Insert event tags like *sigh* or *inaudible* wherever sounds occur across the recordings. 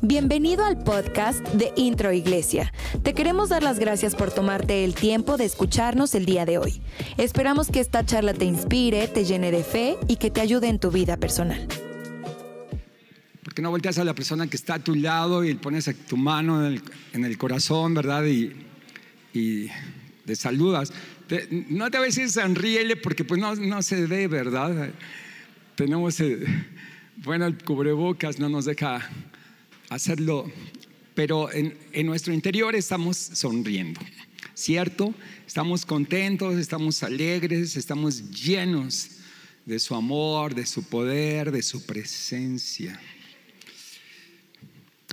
Bienvenido al podcast de Intro Iglesia. Te queremos dar las gracias por tomarte el tiempo de escucharnos el día de hoy. Esperamos que esta charla te inspire, te llene de fe y que te ayude en tu vida personal. ¿Por qué no volteas a la persona que está a tu lado y pones tu mano en el, corazón, verdad? Y, te saludas. No te a decir sonríele porque pues no, no se ve, ¿verdad? Tenemos, bueno, el cubrebocas no nos deja hacerlo, pero en, nuestro interior estamos sonriendo, ¿cierto? Estamos contentos, estamos alegres, estamos llenos de su amor, de su poder, de su presencia.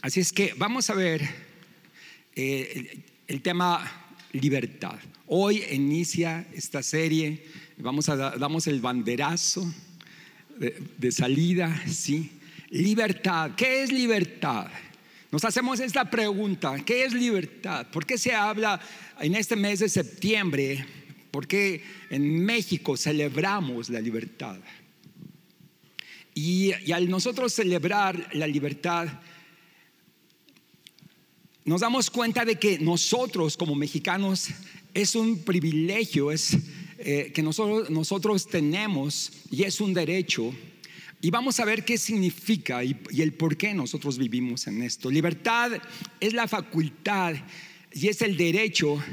Así es que vamos a ver eh, el, tema libertad. Hoy inicia esta serie, vamos a damos el banderazo de, salida, sí Libertad. ¿Qué es libertad? Nos hacemos esta pregunta, ¿qué es libertad? ¿Por qué se habla en este mes de septiembre? ¿Por qué en México celebramos la libertad? Y, al nosotros celebrar la libertad, nos damos cuenta de que nosotros como mexicanos es un privilegio, eh, que nosotros, nosotros tenemos y es un derecho y vamos a ver qué significa y, el por qué nosotros vivimos en esto. Libertad es la facultad y es el derecho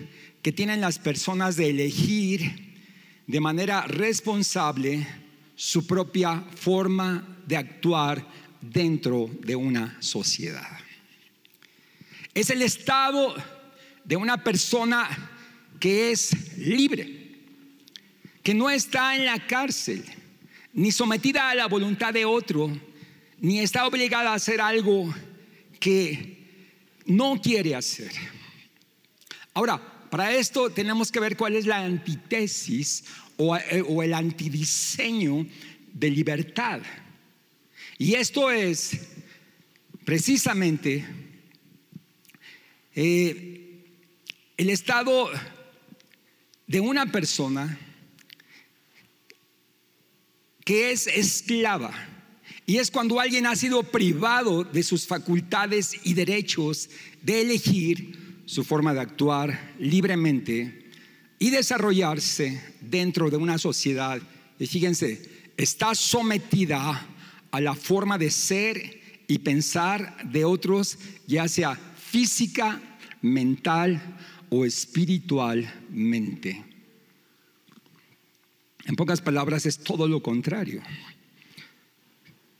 que tienen las personas de elegir de manera responsable su propia forma de actuar dentro de una sociedad. Es el estado de una persona que es libre, que no está en la cárcel ni sometida a la voluntad de otro, ni está obligada a hacer algo que no quiere hacer. Ahora, para esto tenemos que ver cuál es la antítesis o, eh, el antidiseño de libertad. Y esto es precisamente eh, el estado de una persona que es esclava. Y es cuando alguien ha sido privado de sus facultades y derechos de elegir su forma de actuar libremente y desarrollarse dentro de una sociedad. Y fíjense, está sometida a la forma de ser y pensar de otros, ya sea física, mental o espiritualmente. En pocas palabras, es todo lo contrario.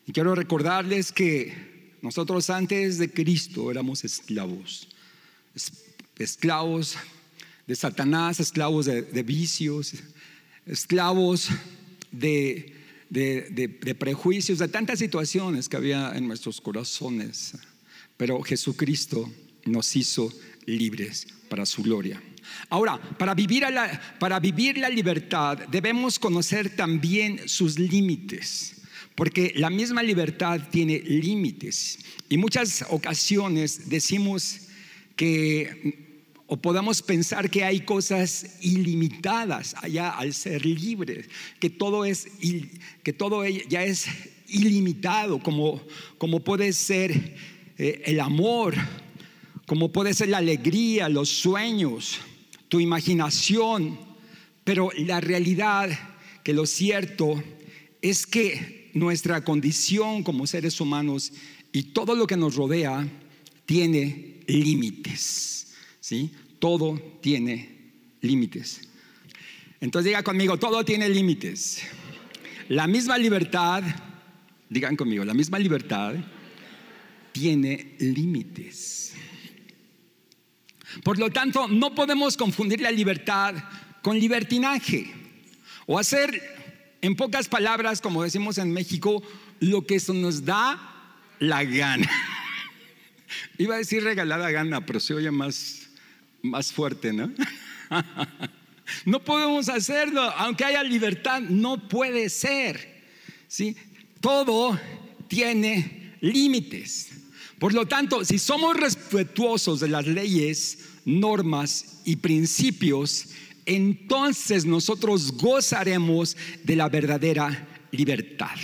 Y quiero recordarles que nosotros antes de Cristo éramos esclavos, esclavos de Satanás, esclavos de, vicios, esclavos de, prejuicios, de tantas situaciones que había en nuestros corazones. Pero Jesucristo nos hizo libres para su gloria. Ahora, para vivir, la, para vivir la libertad debemos conocer también sus límites, porque la misma libertad tiene límites. Y muchas ocasiones decimos que o podamos pensar que hay cosas ilimitadas allá al ser libres, que todo es que todo ya es ilimitado, como, como puede ser eh, el amor, como puede ser la alegría, los sueños, tu imaginación, pero la realidad que lo cierto es que nuestra condición como seres humanos y todo lo que nos rodea tiene límites, ¿sí? Todo tiene límites. Entonces diga conmigo, todo tiene límites. La misma libertad, digan conmigo, la misma libertad tiene límites. Por lo tanto, no podemos confundir la libertad con libertinaje o hacer, en pocas palabras, como decimos en México, lo que eso nos da la gana. *laughs* Iba a decir regalada gana, pero se oye más, más fuerte, ¿no? *laughs* no podemos hacerlo, aunque haya libertad, no puede ser. ¿sí? Todo tiene límites. Por lo tanto, si somos respetuosos de las leyes, normas y principios, entonces nosotros gozaremos de la verdadera libertad.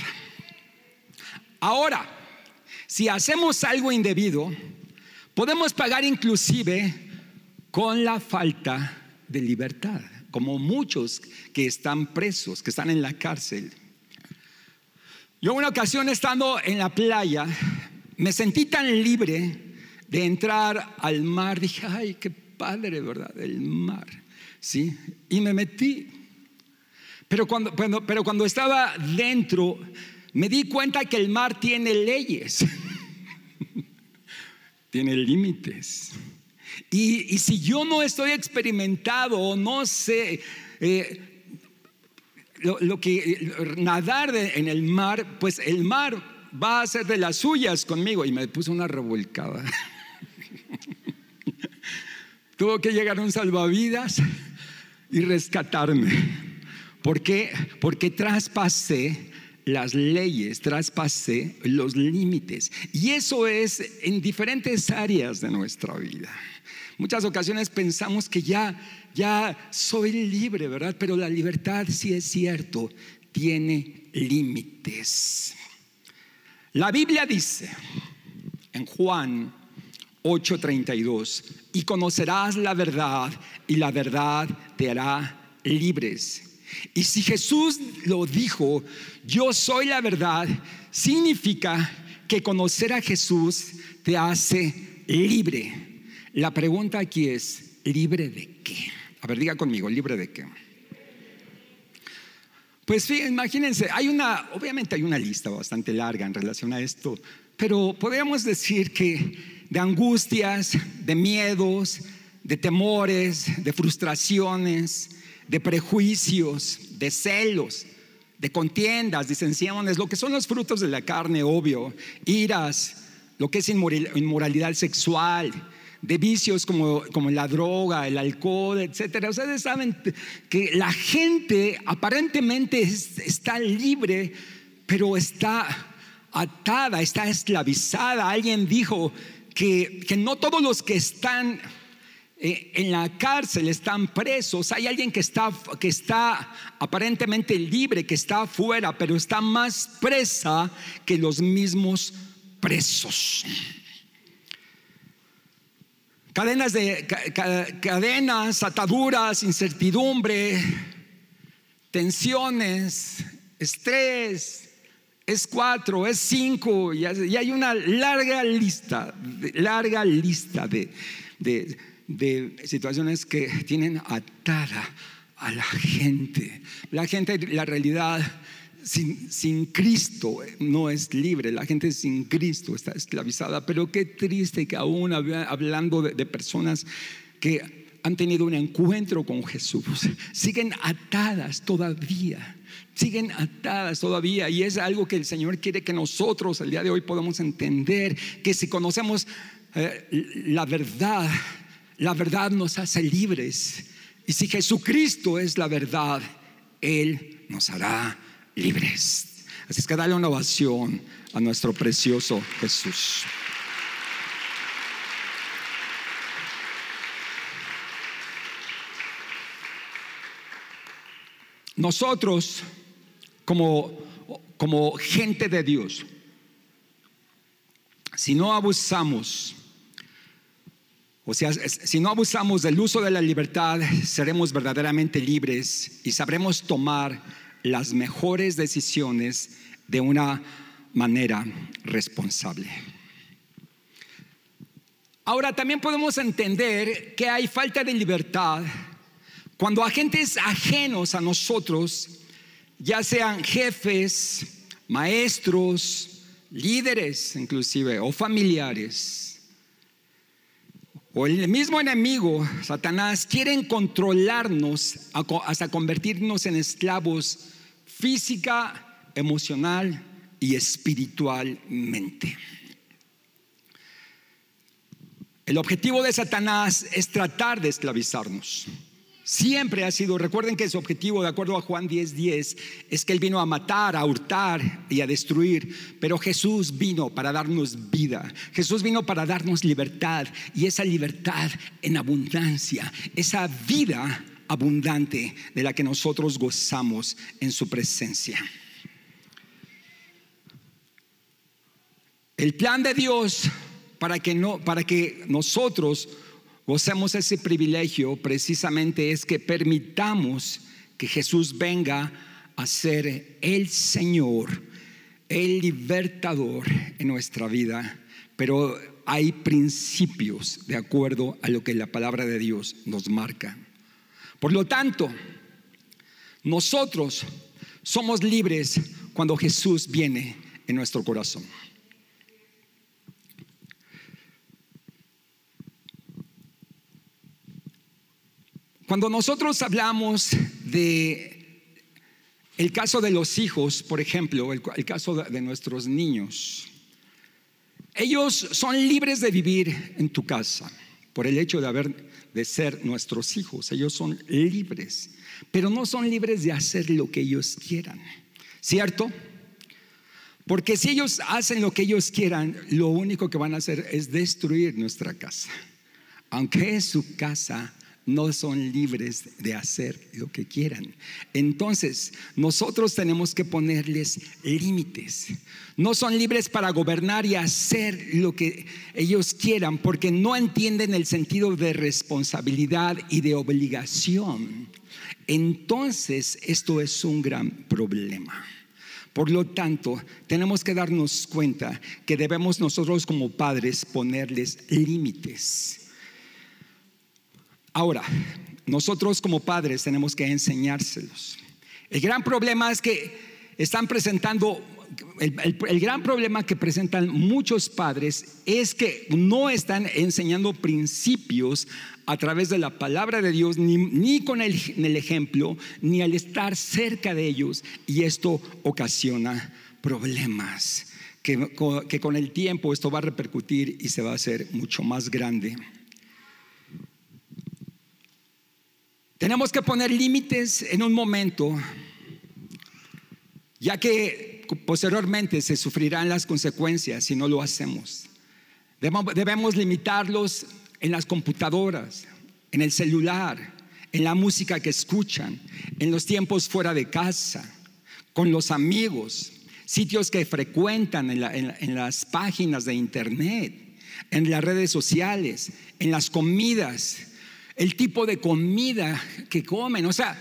Ahora, si hacemos algo indebido, podemos pagar inclusive con la falta de libertad, como muchos que están presos, que están en la cárcel. Yo una ocasión estando en la playa, me sentí tan libre de entrar al mar, dije, ay, qué padre, ¿verdad? El mar, ¿sí? Y me metí. Pero cuando, pero cuando estaba dentro, me di cuenta que el mar tiene leyes, *laughs* tiene límites. Y, si yo no estoy experimentado o no sé eh, lo, que nadar en el mar, pues el mar va a ser de las suyas conmigo. Y me puso una revolcada. *laughs* Tuvo que llegar un salvavidas y rescatarme. ¿Por qué? Porque traspasé las leyes, traspasé los límites. Y eso es en diferentes áreas de nuestra vida. Muchas ocasiones pensamos que ya, ya soy libre, ¿verdad? Pero la libertad, si es cierto, tiene límites. La Biblia dice en Juan 8:32, y conocerás la verdad y la verdad te hará libres. Y si Jesús lo dijo, yo soy la verdad, significa que conocer a Jesús te hace libre. La pregunta aquí es, ¿libre de qué? A ver, diga conmigo, ¿libre de qué? Pues imagínense, hay una, obviamente hay una lista bastante larga en relación a esto, pero podríamos decir que de angustias, de miedos, de temores, de frustraciones, de prejuicios, de celos, de contiendas, disensiones, lo que son los frutos de la carne, obvio, iras, lo que es inmoralidad sexual, de vicios como, como la droga, el alcohol, etcétera. Ustedes saben que la gente aparentemente está libre, pero está atada, está esclavizada. Alguien dijo, que, no todos los que están eh, en la cárcel están presos. Hay alguien que está, que está aparentemente libre, que está afuera, pero está más presa que los mismos presos. Cadenas de cadenas, ataduras, incertidumbre, tensiones, estrés, es cuatro, es cinco, y hay una larga lista, larga lista de, situaciones que tienen atada a la gente. La gente, la realidad, sin, Cristo no es libre, la gente sin Cristo está esclavizada, pero qué triste que aún hablando de personas que han tenido un encuentro con Jesús, siguen atadas todavía siguen atadas todavía y es algo que el Señor quiere que nosotros el día de hoy podamos entender, que si conocemos eh, la verdad, la verdad nos hace libres. Y si Jesucristo es la verdad, Él nos hará libres. Así es que dale una ovación a nuestro precioso Jesús. Nosotros como, gente de Dios, si no abusamos, o sea, si no abusamos del uso de la libertad, seremos verdaderamente libres y sabremos tomar las mejores decisiones de una manera responsable. Ahora también podemos entender que hay falta de libertad cuando agentes ajenos a nosotros ya sean jefes, maestros, líderes inclusive, o familiares, o el mismo enemigo, Satanás, quieren controlarnos hasta convertirnos en esclavos física, emocional y espiritualmente. El objetivo de Satanás es tratar de esclavizarnos. Siempre ha sido, recuerden que su objetivo, de acuerdo a Juan 10:10, 10, es que Él vino a matar, a hurtar y a destruir, pero Jesús vino para darnos vida, Jesús vino para darnos libertad y esa libertad en abundancia, esa vida abundante de la que nosotros gozamos en su presencia. El plan de Dios para que, no, para que nosotros gocemos ese privilegio precisamente es que permitamos que Jesús venga a ser el Señor, el libertador en nuestra vida, pero hay principios de acuerdo a lo que la palabra de Dios nos marca. Por lo tanto, nosotros somos libres cuando Jesús viene en nuestro corazón. Cuando nosotros hablamos de el caso de los hijos, por ejemplo, el, caso de nuestros niños, ellos son libres de vivir en tu casa por el hecho de haber de ser nuestros hijos. Ellos son libres, pero no son libres de hacer lo que ellos quieran. ¿Cierto? Porque si ellos hacen lo que ellos quieran, lo único que van a hacer es destruir nuestra casa. Aunque es su casa, no son libres de hacer lo que quieran. Entonces, nosotros tenemos que ponerles límites. No son libres para gobernar y hacer lo que ellos quieran porque no entienden el sentido de responsabilidad y de obligación. Entonces, esto es un gran problema. Por lo tanto, tenemos que darnos cuenta que debemos nosotros como padres ponerles límites. Ahora, nosotros como padres tenemos que enseñárselos. El gran problema es que están presentando, el, gran problema que presentan muchos padres es que no están enseñando principios a través de la palabra de Dios, ni, con el, ejemplo, ni al estar cerca de ellos, y esto ocasiona problemas. Que con el tiempo esto va a repercutir y se va a hacer mucho más grande. Tenemos que poner límites en un momento, ya que posteriormente se sufrirán las consecuencias si no lo hacemos. Debemos limitarlos en las computadoras, en el celular, en la música que escuchan, en los tiempos fuera de casa, con los amigos, sitios que frecuentan en, las páginas de internet, en las redes sociales, en las comidas, el tipo de comida que comen. O sea,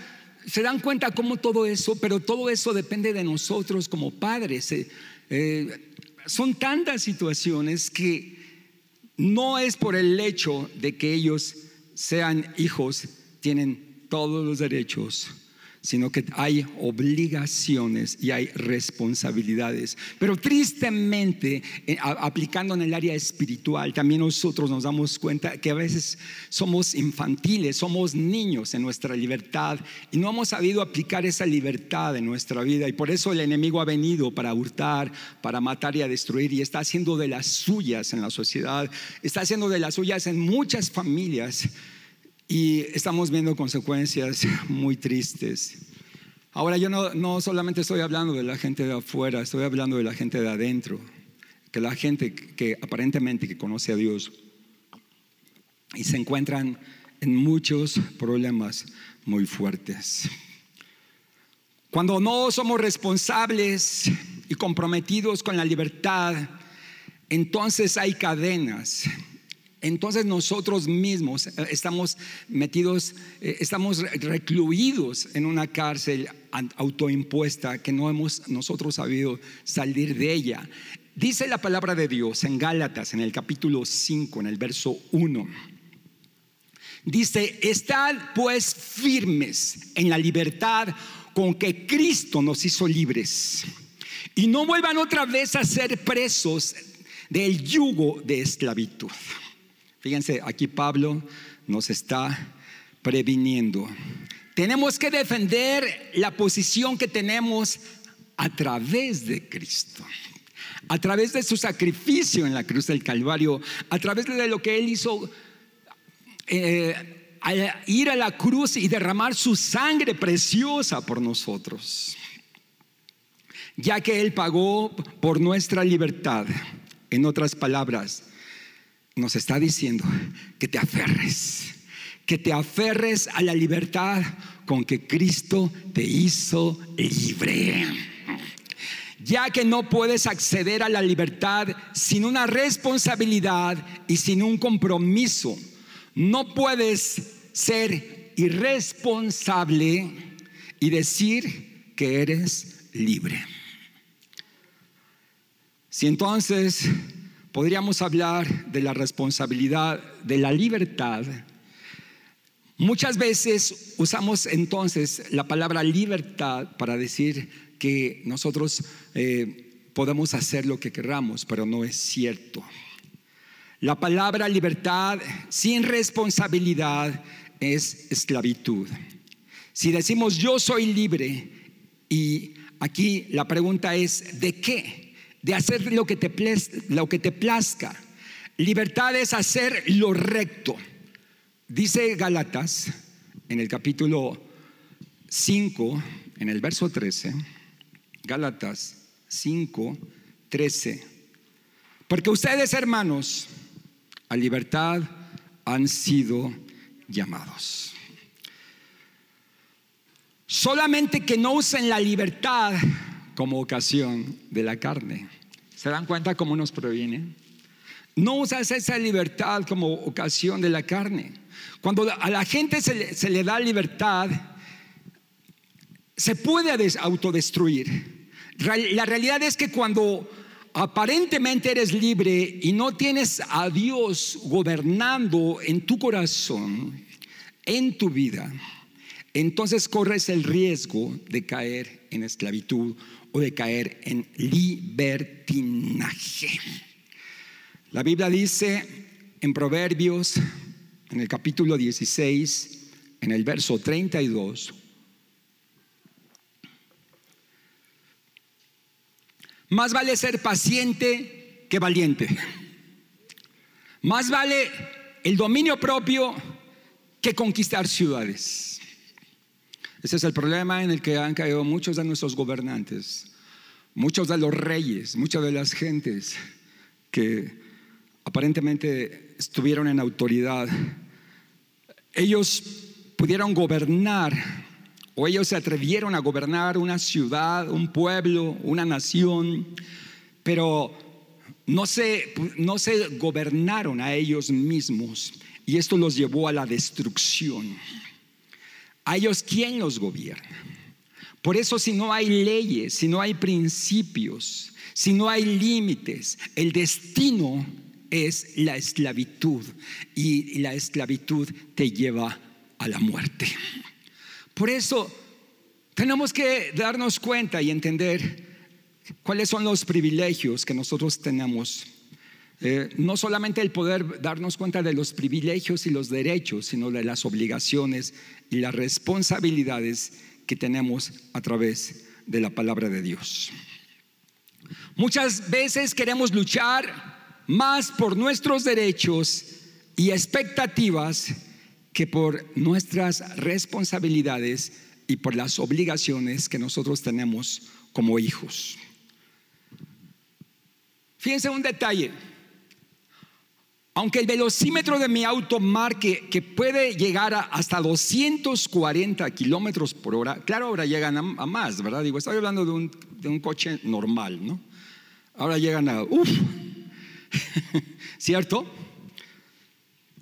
se dan cuenta cómo todo eso, pero todo eso depende de nosotros como padres. Eh, eh, son tantas situaciones que no es por el hecho de que ellos sean hijos, tienen todos los derechos sino que hay obligaciones y hay responsabilidades. Pero tristemente, eh, aplicando en el área espiritual, también nosotros nos damos cuenta que a veces somos infantiles, somos niños en nuestra libertad y no hemos sabido aplicar esa libertad en nuestra vida. Y por eso el enemigo ha venido para hurtar, para matar y a destruir y está haciendo de las suyas en la sociedad, está haciendo de las suyas en muchas familias. Y estamos viendo consecuencias muy tristes. Ahora yo no, solamente estoy hablando de la gente de afuera, estoy hablando de la gente de adentro, que la gente que aparentemente que conoce a Dios y se encuentran en muchos problemas muy fuertes. Cuando no somos responsables y comprometidos con la libertad, entonces hay cadenas entonces nosotros mismos eh, estamos metidos, eh, estamos recluidos en una cárcel autoimpuesta que no hemos nosotros sabido salir de ella. Dice la palabra de Dios en Gálatas, en el capítulo 5, en el verso 1. Dice, estad pues firmes en la libertad con que Cristo nos hizo libres. Y no vuelvan otra vez a ser presos del yugo de esclavitud. Fíjense, aquí Pablo nos está previniendo. Tenemos que defender la posición que tenemos a través de Cristo, a través de su sacrificio en la cruz del Calvario, a través de lo que Él hizo. Eh, ir a la cruz y derramar su sangre preciosa por nosotros, ya que Él pagó por nuestra libertad. En otras palabras, nos está diciendo que te aferres, que te aferres a la libertad con que Cristo te hizo libre. ya que no puedes acceder a la libertad sin una responsabilidad y sin un compromiso. No puedes ser irresponsable y decir que eres libre. Si entonces podríamos hablar de la responsabilidad de la libertad, muchas veces usamos entonces la palabra libertad para decir que nosotros eh, podemos hacer lo que queramos, pero no es cierto. La palabra libertad sin responsabilidad es esclavitud. Si decimos yo soy libre y aquí la pregunta es ¿de qué? De hacer lo que te, lo que te plazca. Libertad es hacer lo recto. Dice Galatas en el capítulo 5, en el verso 13, Gálatas 5, 13. Porque ustedes, hermanos, a libertad han sido llamados. Solamente que no usen la libertad como ocasión de la carne. ¿Se dan cuenta cómo nos proviene? No usas esa libertad como ocasión de la carne. Cuando a la gente se le, da libertad, se puede autodestruir. La realidad es que cuando aparentemente eres libre y no tienes a Dios gobernando en tu corazón, en tu vida, entonces corres el riesgo de caer en esclavitud o de caer en libertinaje. La Biblia dice en Proverbios, en el capítulo 16, en el verso 32, más vale ser paciente que valiente. Más vale el dominio propio que conquistar ciudades. Ese es el problema en el que han caído muchos de nuestros gobernantes, muchos de los reyes, muchas de las gentes que aparentemente estuvieron en autoridad. Ellos pudieron gobernar o ellos se atrevieron a gobernar una ciudad, un pueblo, una nación, pero no se, no se gobernaron a ellos mismos y esto los llevó a la destrucción. A ellos, ¿quién los gobierna? Por eso si no hay leyes, si no hay principios, si no hay límites, el destino es la esclavitud y la esclavitud te lleva a la muerte. Por eso tenemos que darnos cuenta y entender cuáles son los privilegios que nosotros tenemos eh, no solamente el poder darnos cuenta de los privilegios y los derechos, sino de las obligaciones y las responsabilidades que tenemos a través de la palabra de Dios. Muchas veces queremos luchar más por nuestros derechos y expectativas que por nuestras responsabilidades y por las obligaciones que nosotros tenemos como hijos. Fíjense un detalle. Aunque el velocímetro de mi auto marque que puede llegar a hasta 240 kilómetros por hora, claro, ahora llegan a, más, ¿verdad? Digo, estoy hablando de un, de un coche normal, ¿no? Ahora llegan a, uff, *laughs* ¿cierto?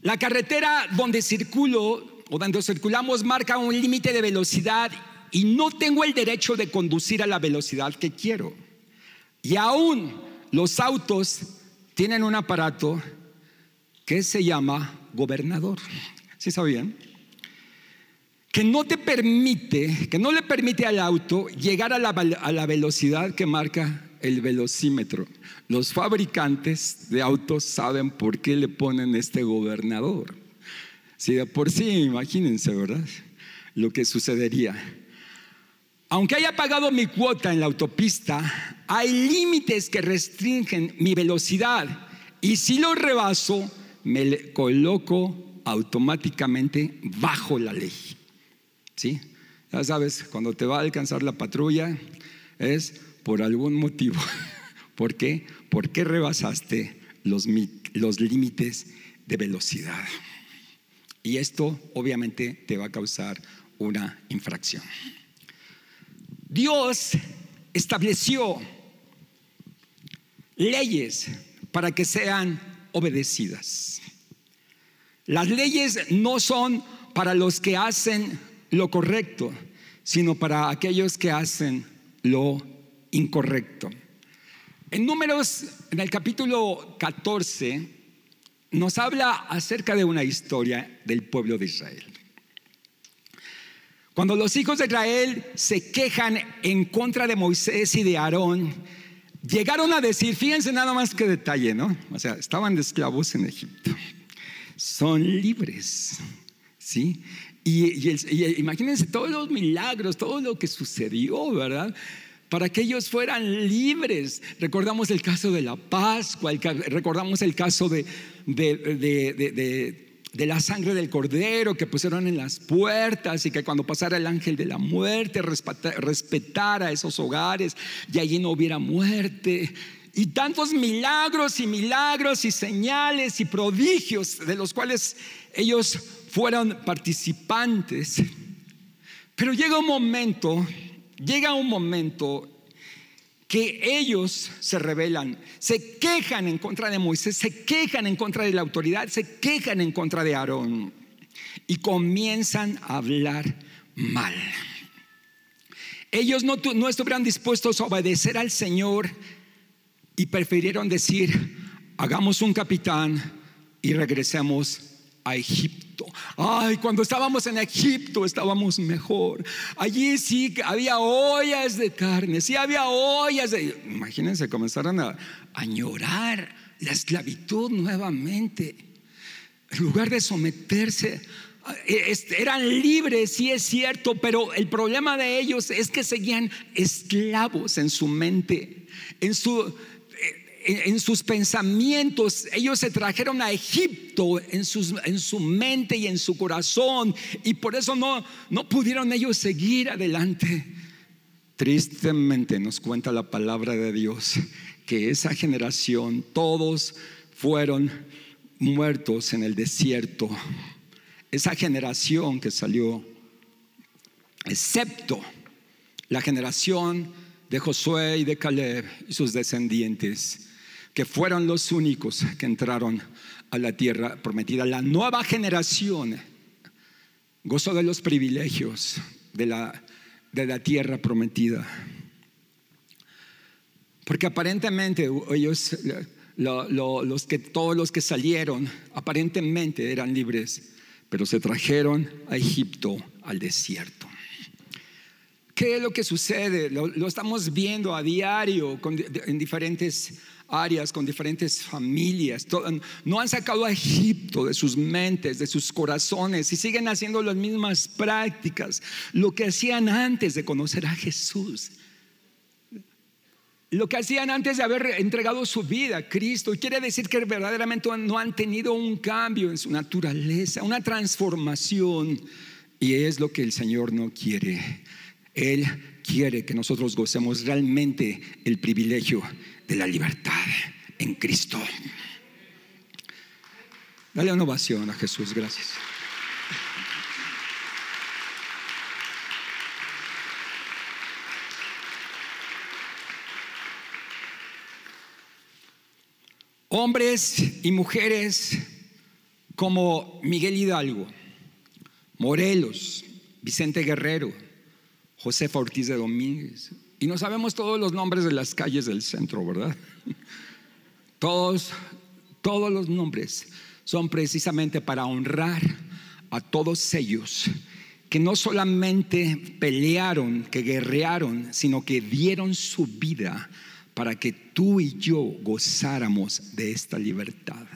La carretera donde circulo o donde circulamos marca un límite de velocidad y no tengo el derecho de conducir a la velocidad que quiero. Y aún los autos tienen un aparato que se llama gobernador. ¿Sí sabían? Que no te permite, que no le permite al auto llegar a la, a la velocidad que marca el velocímetro. Los fabricantes de autos saben por qué le ponen este gobernador. Si de por sí, imagínense, ¿verdad? Lo que sucedería. Aunque haya pagado mi cuota en la autopista, hay límites que restringen mi velocidad. Y si lo rebaso, me coloco automáticamente bajo la ley. ¿Sí? Ya sabes, cuando te va a alcanzar la patrulla es por algún motivo. *laughs* ¿Por qué? Porque rebasaste los, los límites de velocidad. Y esto obviamente te va a causar una infracción. Dios estableció leyes para que sean obedecidas. Las leyes no son para los que hacen lo correcto, sino para aquellos que hacen lo incorrecto. En números, en el capítulo 14, nos habla acerca de una historia del pueblo de Israel. Cuando los hijos de Israel se quejan en contra de Moisés y de Aarón, llegaron a decir, fíjense nada más que detalle, ¿no? O sea, estaban de esclavos en Egipto. Son libres, ¿sí? Y, imagínense todos los milagros, todo lo que sucedió, ¿verdad? Para que ellos fueran libres. Recordamos el caso de la Pascua, recordamos el caso de, de de la sangre del cordero que pusieron en las puertas y que cuando pasara el ángel de la muerte respetara esos hogares y allí no hubiera muerte. Y tantos milagros y milagros y señales y prodigios de los cuales ellos fueron participantes. Pero llega un momento, llega un momento que ellos se rebelan, se quejan en contra de Moisés, se quejan en contra de la autoridad, se quejan en contra de Aarón y comienzan a hablar mal. Ellos no, no estuvieron dispuestos a obedecer al Señor y prefirieron decir, hagamos un capitán y regresemos a Egipto. Ay, cuando estábamos en Egipto estábamos mejor. Allí sí había ollas de carne, sí había ollas de... Imagínense, comenzaron a añorar la esclavitud nuevamente. En lugar de someterse eran libres, sí es cierto, pero el problema de ellos es que seguían esclavos en su mente, en su en sus pensamientos, ellos se trajeron a Egipto en, en, su mente y en su corazón, y por eso no, no pudieron ellos seguir adelante. Tristemente nos cuenta la palabra de Dios que esa generación, todos fueron muertos en el desierto. Esa generación que salió, excepto la generación de Josué y de Caleb y sus descendientes que fueron los únicos que entraron a la tierra prometida. La nueva generación gozó de los privilegios de la, de la tierra prometida. Porque aparentemente ellos, los que, todos los que salieron, aparentemente eran libres, pero se trajeron a Egipto al desierto. ¿Qué es lo que sucede? Lo, estamos viendo a diario en diferentes áreas, con diferentes familias. No han sacado a Egipto de sus mentes, de sus corazones y siguen haciendo las mismas prácticas, lo que hacían antes de conocer a Jesús. Lo que hacían antes de haber entregado su vida a Cristo. Quiere decir que verdaderamente no han tenido un cambio en su naturaleza, una transformación. Y es lo que el Señor no quiere. Él quiere que nosotros gocemos realmente el privilegio de la libertad en Cristo. Dale una ovación a Jesús, gracias. Hombres y mujeres como Miguel Hidalgo, Morelos, Vicente Guerrero, José Ortiz de Domínguez, y no sabemos todos los nombres de las calles del centro, ¿verdad? Todos, todos los nombres son precisamente para honrar a todos ellos que no solamente pelearon, que guerrearon, sino que dieron su vida para que tú y yo gozáramos de esta libertad.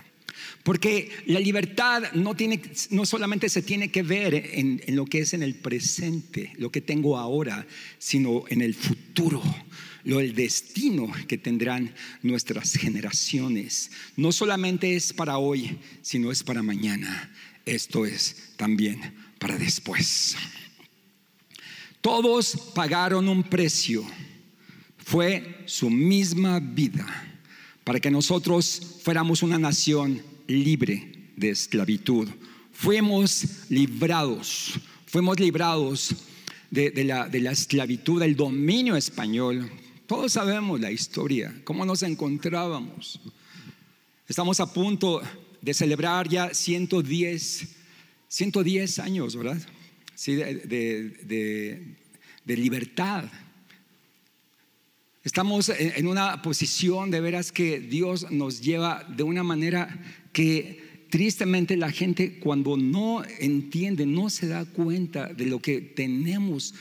Porque la libertad no, tiene, no solamente se tiene que ver en, lo que es en el presente, lo que tengo ahora, sino en el futuro, lo el destino que tendrán nuestras generaciones. No solamente es para hoy, sino es para mañana. Esto es también para después. Todos pagaron un precio. Fue su misma vida para que nosotros fuéramos una nación libre de esclavitud. Fuimos librados, fuimos librados de, la, de la esclavitud, del dominio español, Todos sabemos la historia, cómo nos encontrábamos. Estamos a punto de celebrar ya 110, 110 años, ¿verdad? Sí, de, libertad. Estamos en una posición de veras que Dios nos lleva de una manera que tristemente la gente cuando no entiende, no se da cuenta de lo que tenemos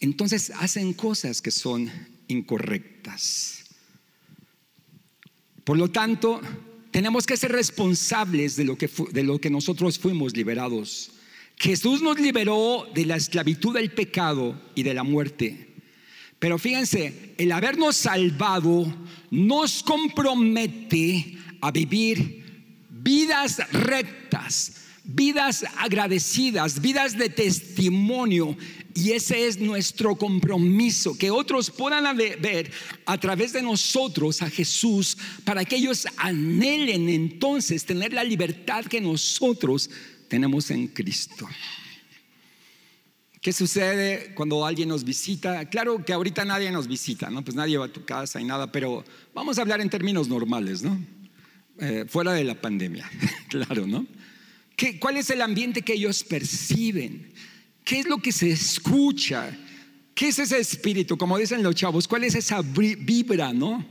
entonces hacen cosas que son incorrectas. Por lo tanto, tenemos que ser responsables de lo que, de lo que nosotros fuimos liberados. Jesús nos liberó de la esclavitud del pecado y de la muerte. Pero fíjense, el habernos salvado nos compromete a vivir vidas rectas, vidas agradecidas, vidas de testimonio. Y ese es nuestro compromiso, que otros puedan ver a través de nosotros a Jesús, para que ellos anhelen entonces tener la libertad que nosotros tenemos en Cristo. ¿Qué sucede cuando alguien nos visita? Claro que ahorita nadie nos visita, ¿no? Pues nadie va a tu casa y nada, pero vamos a hablar en términos normales, ¿no? Eh, fuera de la pandemia, *laughs* claro, ¿no? ¿Cuál es el ambiente que ellos perciben? ¿Qué es lo que se escucha? ¿Qué es ese espíritu? Como dicen los chavos, ¿cuál es esa vibra, no?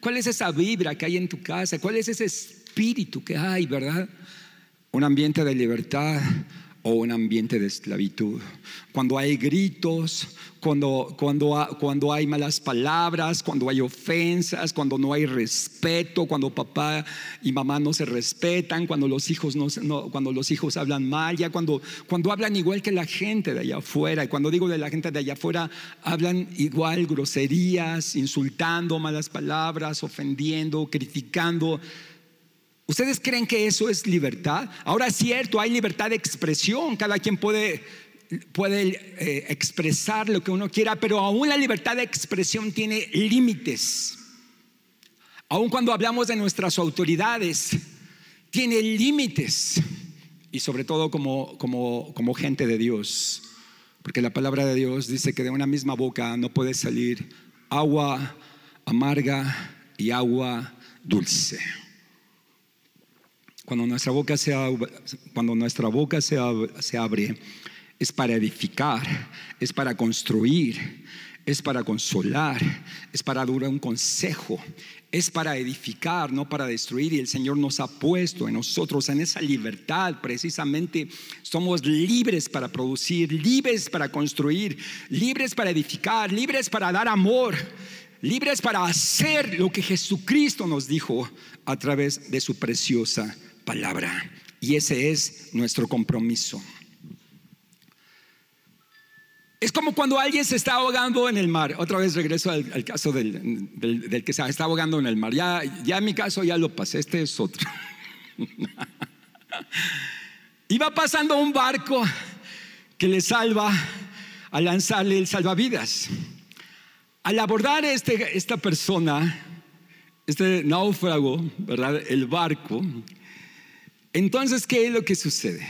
¿Cuál es esa vibra que hay en tu casa? ¿Cuál es ese espíritu que hay, verdad? Un ambiente de libertad, o un ambiente de esclavitud. Cuando hay gritos, cuando, cuando, cuando hay malas palabras, cuando hay ofensas, cuando no hay respeto, cuando papá y mamá no se respetan, cuando los hijos, no, cuando los hijos hablan mal, ya cuando, cuando hablan igual que la gente de allá afuera. Y cuando digo de la gente de allá afuera, hablan igual groserías, insultando, malas palabras, ofendiendo, criticando. ¿Ustedes creen que eso es libertad? Ahora es cierto, hay libertad de expresión, cada quien puede, puede eh, expresar lo que uno quiera, pero aún la libertad de expresión tiene límites. Aún cuando hablamos de nuestras autoridades, tiene límites. Y sobre todo como, como, como gente de Dios. Porque la palabra de Dios dice que de una misma boca no puede salir agua amarga y agua dulce. Cuando nuestra boca cuando nuestra boca se, se abre, es para edificar, es para construir, es para consolar, es para dar un consejo, es para edificar, no para destruir. Y el Señor nos ha puesto en nosotros en esa libertad. Precisamente somos libres para producir, libres para construir, libres para edificar, libres para dar amor, libres para hacer lo que Jesucristo nos dijo a través de su preciosa palabra. Y ese es nuestro compromiso. Es como cuando alguien se está ahogando en el mar. Otra vez regreso al, caso del, que se está ahogando en el mar. Ya, ya en mi caso ya lo pasé, este es otro. *laughs* Iba pasando un barco que le salva a lanzarle el salvavidas. Al abordar este, esta persona, este náufrago, ¿verdad? El barco, entonces, ¿qué es lo que sucede?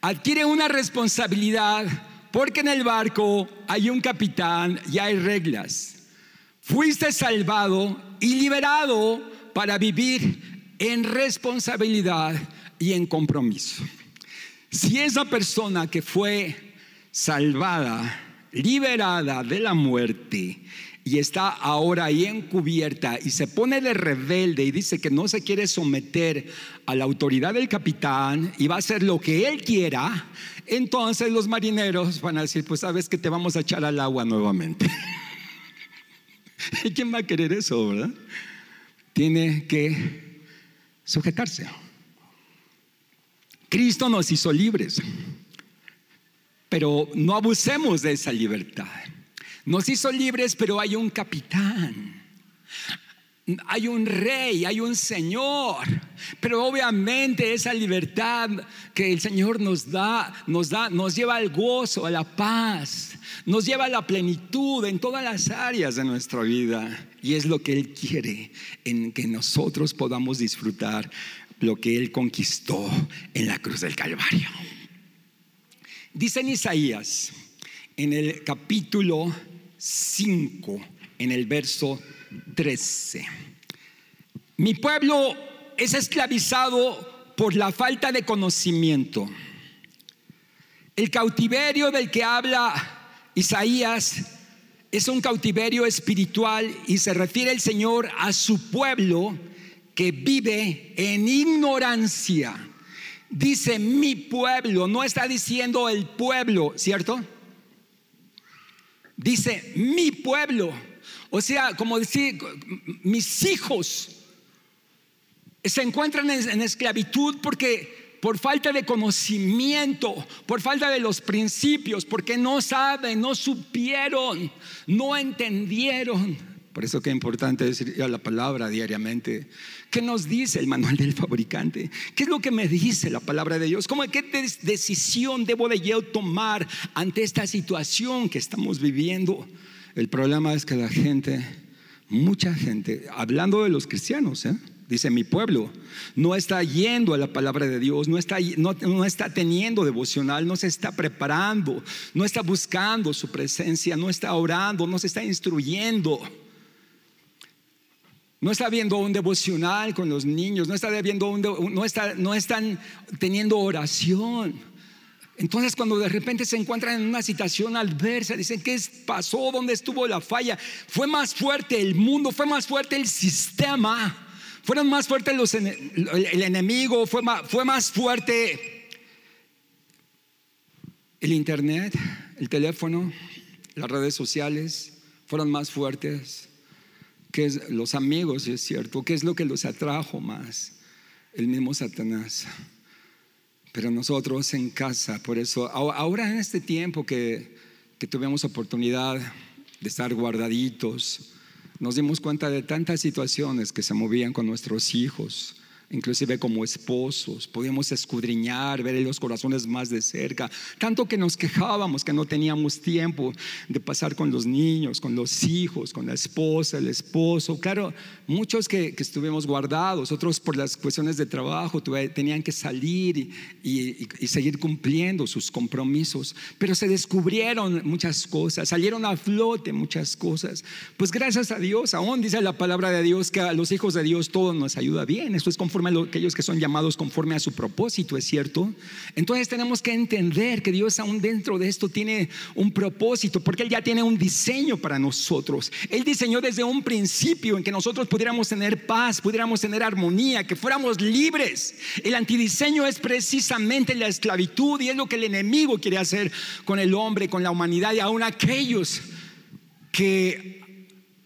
Adquiere una responsabilidad porque en el barco hay un capitán y hay reglas. Fuiste salvado y liberado para vivir en responsabilidad y en compromiso. Si esa persona que fue salvada, liberada de la muerte, y está ahora ahí encubierta y se pone de rebelde y dice que no se quiere someter a la autoridad del capitán y va a hacer lo que él quiera, entonces los marineros van a decir, pues sabes que te vamos a echar al agua nuevamente. *laughs* ¿Y quién va a querer eso, verdad? Tiene que sujetarse. Cristo nos hizo libres, pero no abusemos de esa libertad. Nos hizo libres, pero hay un capitán. Hay un rey, hay un Señor, pero obviamente esa libertad que el Señor nos da, nos da, nos lleva al gozo, a la paz, nos lleva a la plenitud en todas las áreas de nuestra vida. Y es lo que Él quiere, en que nosotros podamos disfrutar lo que Él conquistó en la cruz del Calvario. Dice en Isaías, en el capítulo 5, en el verso 13. Mi pueblo es esclavizado por la falta de conocimiento. El cautiverio del que habla Isaías es un cautiverio espiritual y se refiere el Señor a su pueblo que vive en ignorancia. Dice mi pueblo, no está diciendo el pueblo, ¿cierto? Dice mi pueblo. O sea, como decir, mis hijos se encuentran en, esclavitud porque por falta de conocimiento, por falta de los principios, porque no saben, no supieron, no entendieron. Por eso que es importante decir la palabra diariamente. ¿Qué nos dice el manual del fabricante? ¿Qué es lo que me dice la palabra de Dios? ¿Cómo, ¿Qué decisión debo de yo tomar ante esta situación que estamos viviendo? El problema es que la gente, mucha gente, hablando de los cristianos, ¿eh? dice mi pueblo, no está yendo a la palabra de Dios, no está, no, no está teniendo devocional, no se está preparando, no está buscando su presencia, no está orando, no se está instruyendo. No está viendo un devocional con los niños, no está, viendo un, no, está, no están teniendo oración. Entonces cuando de repente se encuentran en una situación adversa, dicen, ¿qué pasó? ¿Dónde estuvo la falla? Fue más fuerte el mundo, fue más fuerte el sistema, fueron más fuertes los, el enemigo, fue más, fue más fuerte el internet, el teléfono, las redes sociales, fueron más fuertes que es los amigos, es cierto, qué es lo que los atrajo más, el mismo Satanás. Pero nosotros en casa, por eso, ahora en este tiempo que, que tuvimos oportunidad de estar guardaditos, nos dimos cuenta de tantas situaciones que se movían con nuestros hijos, inclusive como esposos, podíamos escudriñar, ver los corazones más de cerca, tanto que nos quejábamos que no teníamos tiempo de pasar con los niños, con los hijos, con la esposa, el esposo. Claro, muchos que, estuvimos guardados, otros por las cuestiones de trabajo tenían que salir y, y seguir cumpliendo sus compromisos, pero se descubrieron muchas cosas, salieron a flote muchas cosas. Pues gracias a Dios, aún dice la palabra de Dios que a los hijos de Dios todo nos ayuda bien, eso es conforme aquellos que son llamados conforme a su propósito, ¿es cierto? Entonces tenemos que entender que Dios aún dentro de esto tiene un propósito, porque Él ya tiene un diseño para nosotros. Él diseñó desde un principio en que nosotros pudiéramos tener paz, pudiéramos tener armonía, que fuéramos libres. El antidiseño es precisamente la esclavitud y es lo que el enemigo quiere hacer con el hombre, con la humanidad y aún aquellos que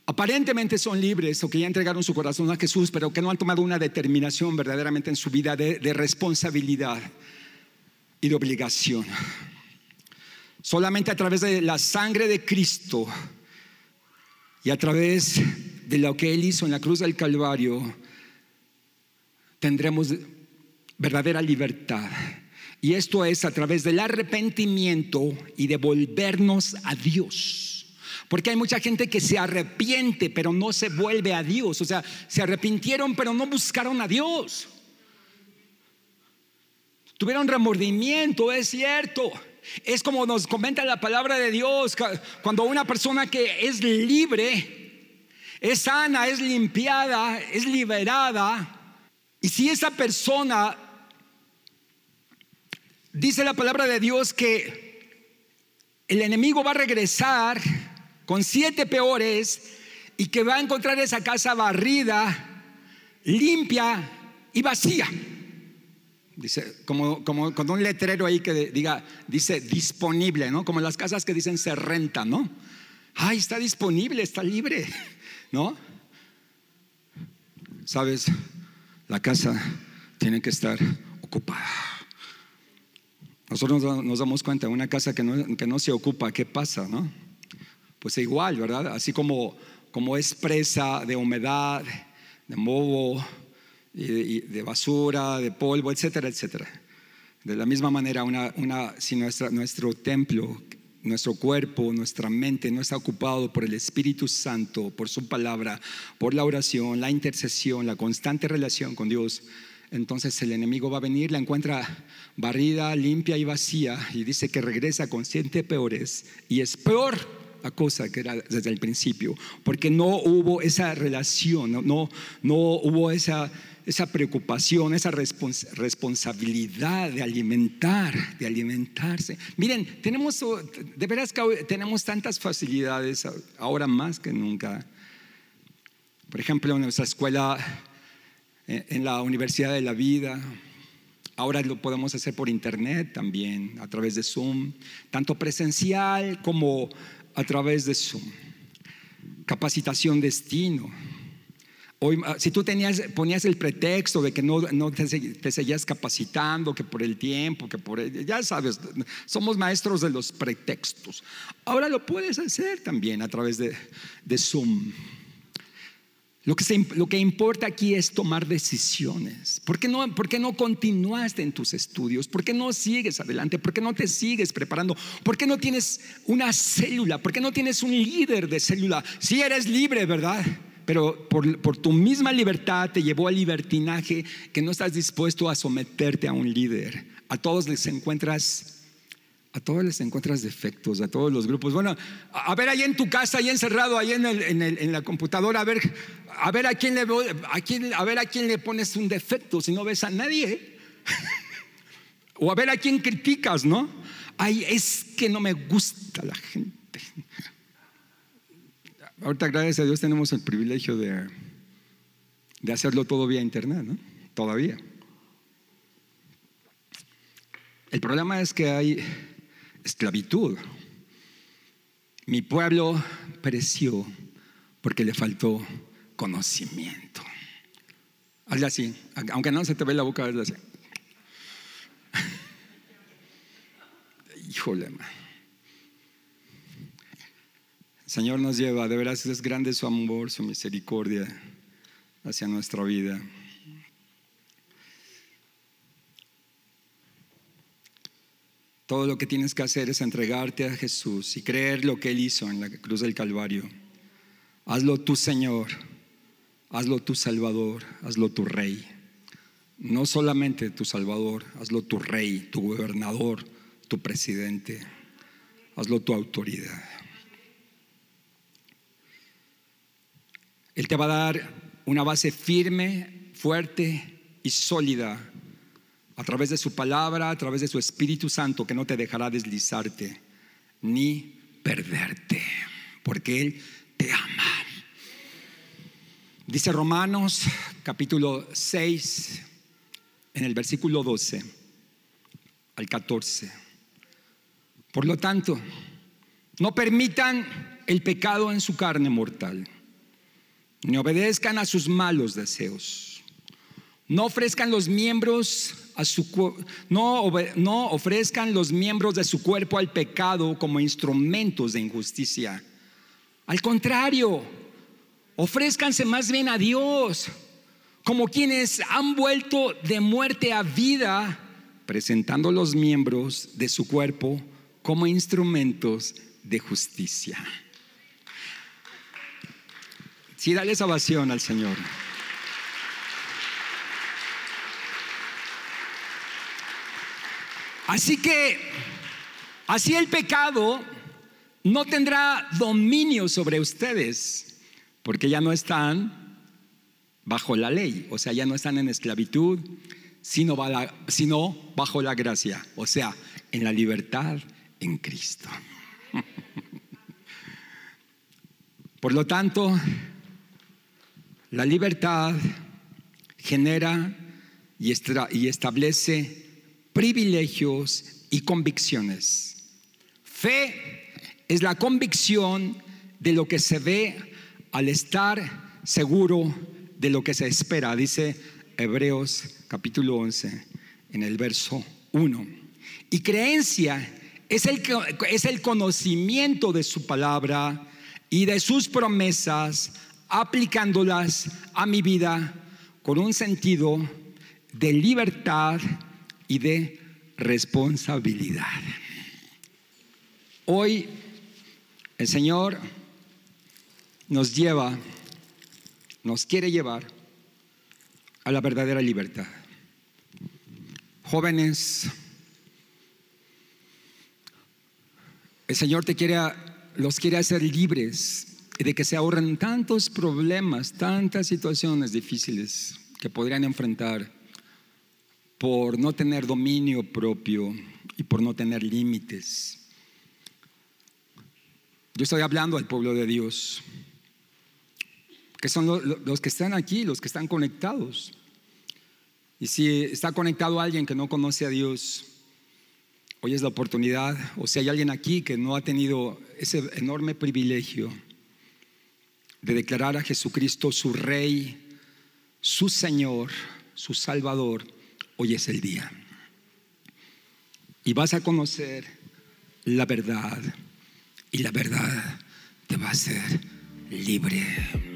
aparentemente son libres o que ya entregaron su corazón a Jesús, pero que no han tomado una determinación verdaderamente en su vida de, responsabilidad y de obligación. Solamente a través de la sangre de Cristo y a través de lo que Él hizo en la cruz del Calvario, tendremos verdadera libertad. Y esto es a través del arrepentimiento y de volvernos a Dios. Porque hay mucha gente que se arrepiente, pero no se vuelve a Dios. O sea, se arrepintieron, pero no buscaron a Dios. Tuvieron remordimiento, es cierto. Es como nos comenta la palabra de Dios, cuando una persona que es libre, es sana, es limpiada, es liberada, y si esa persona, dice la palabra de Dios que el enemigo va a regresar, con siete peores y que va a encontrar esa casa barrida, limpia y vacía. Dice, como, como con un letrero ahí que diga, dice disponible, ¿no? Como las casas que dicen se renta, ¿no? Ay, está disponible, está libre, *laughs* ¿no? Sabes, la casa tiene que estar ocupada. Nosotros nos damos cuenta, una casa que no, que no se ocupa, ¿qué pasa, no? Pues igual, ¿verdad? Así como, como es presa de humedad, de moho, y de, basura, de polvo, etcétera, etcétera. De la misma manera, una, una, si nuestro templo, nuestro cuerpo, nuestra mente no está ocupado por el Espíritu Santo, por su palabra, por la oración, la intercesión, la constante relación con Dios, entonces el enemigo va a venir, la encuentra barrida, limpia y vacía y dice que regresa con siete peores y es peor la cosa que era desde el principio, porque no hubo esa relación, no, no, hubo esa, esa preocupación, esa responsabilidad de alimentar, de alimentarse. Miren, tenemos, de veras tenemos tantas facilidades ahora más que nunca. Por ejemplo, en nuestra escuela, en la Universidad de la Vida, Ahora lo podemos hacer por internet también, a través de Zoom, tanto presencial como a través de Zoom. Capacitación destino. Hoy, ah, si tú tenías, ponías el pretexto de que no, te, seguías capacitando, que por el tiempo, que por el, ya sabes, somos maestros de los pretextos. Ahora lo puedes hacer también a través de, de Zoom. Lo que, lo que, importa aquí es tomar decisiones. ¿Por qué, no, ¿Por qué no continuaste en tus estudios? ¿Por qué no sigues adelante? ¿Por qué no te sigues preparando? ¿Por qué no tienes una célula? ¿Por qué no tienes un líder de célula? Si eres libre, ¿verdad? Pero por, por tu misma libertad te llevó al libertinaje que no estás dispuesto a someterte a un líder. A todos les encuentras a todos les encuentras defectos, a todos los grupos. Bueno, a ver ahí en tu casa, ahí encerrado, ahí en, la computadora, a ver, a ver a quién le a a ver a quién le pones un defecto, si no ves a nadie. *laughs* o a ver a quién criticas, ¿no? Ay, es que no me gusta la gente. Ahorita, gracias a Dios, tenemos el privilegio de, de hacerlo todo vía internet, ¿no? Todavía. El problema es que hay esclavitud. Mi pueblo pereció porque le faltó conocimiento. Hazle así, aunque no se te ve la boca, hazle así. Híjole, Señor nos lleva, de veras es grande su amor, su misericordia hacia nuestra vida. Todo lo que tienes que hacer es entregarte a Jesús y creer lo que Él hizo en la cruz del Calvario. Hazlo tu Señor, hazlo tu Salvador, hazlo tu Rey. No solamente tu Salvador, hazlo tu Rey, tu gobernador, tu presidente. Hazlo tu autoridad. Él te va a dar una base firme, fuerte y sólida a través de su palabra, a través de su Espíritu Santo, que no te dejará deslizarte ni perderte, porque Él te ama. Dice Romanos capítulo 6, en el versículo 12 al 14. Por lo tanto, no permitan el pecado en su carne mortal, ni obedezcan a sus malos deseos. No ofrezcan los miembros no, no ofrezcan los miembros de su cuerpo al pecado como instrumentos de injusticia. Al contrario, ofrézcanse más bien a Dios como quienes han vuelto de muerte a vida, presentando los miembros de su cuerpo como instrumentos de justicia. Sí, dale salvación al Señor. Así que, así el pecado no tendrá dominio sobre ustedes, porque ya no están bajo la ley, o sea, ya no están en esclavitud, sino, bajo la gracia, o sea, en la libertad en Cristo. *laughs* Por lo tanto, la libertad genera y establece privilegios y convicciones. Fe es la convicción de lo que se ve al estar seguro de lo que se espera, dice Hebreos capítulo 11 en el verso 1. Y creencia es el, es el conocimiento de su palabra y de sus promesas, aplicándolas a mi vida con un sentido de libertad y de responsabilidad. Hoy el Señor nos lleva, nos quiere llevar a la verdadera libertad. Jóvenes, el Señor te quiere los quiere hacer libres de que se ahorren tantos problemas, tantas situaciones difíciles que podrían enfrentar por no tener dominio propio y por no tener límites. Yo estoy hablando al pueblo de Dios, que son los que están aquí, los que están conectados. Y si está conectado alguien que no conoce a Dios, hoy es la oportunidad, o si hay alguien aquí que no ha tenido ese enorme privilegio de declarar a Jesucristo su Rey, su Señor, su Salvador, hoy es el día. Y vas a conocer la verdad, y la verdad te va a hacer libre.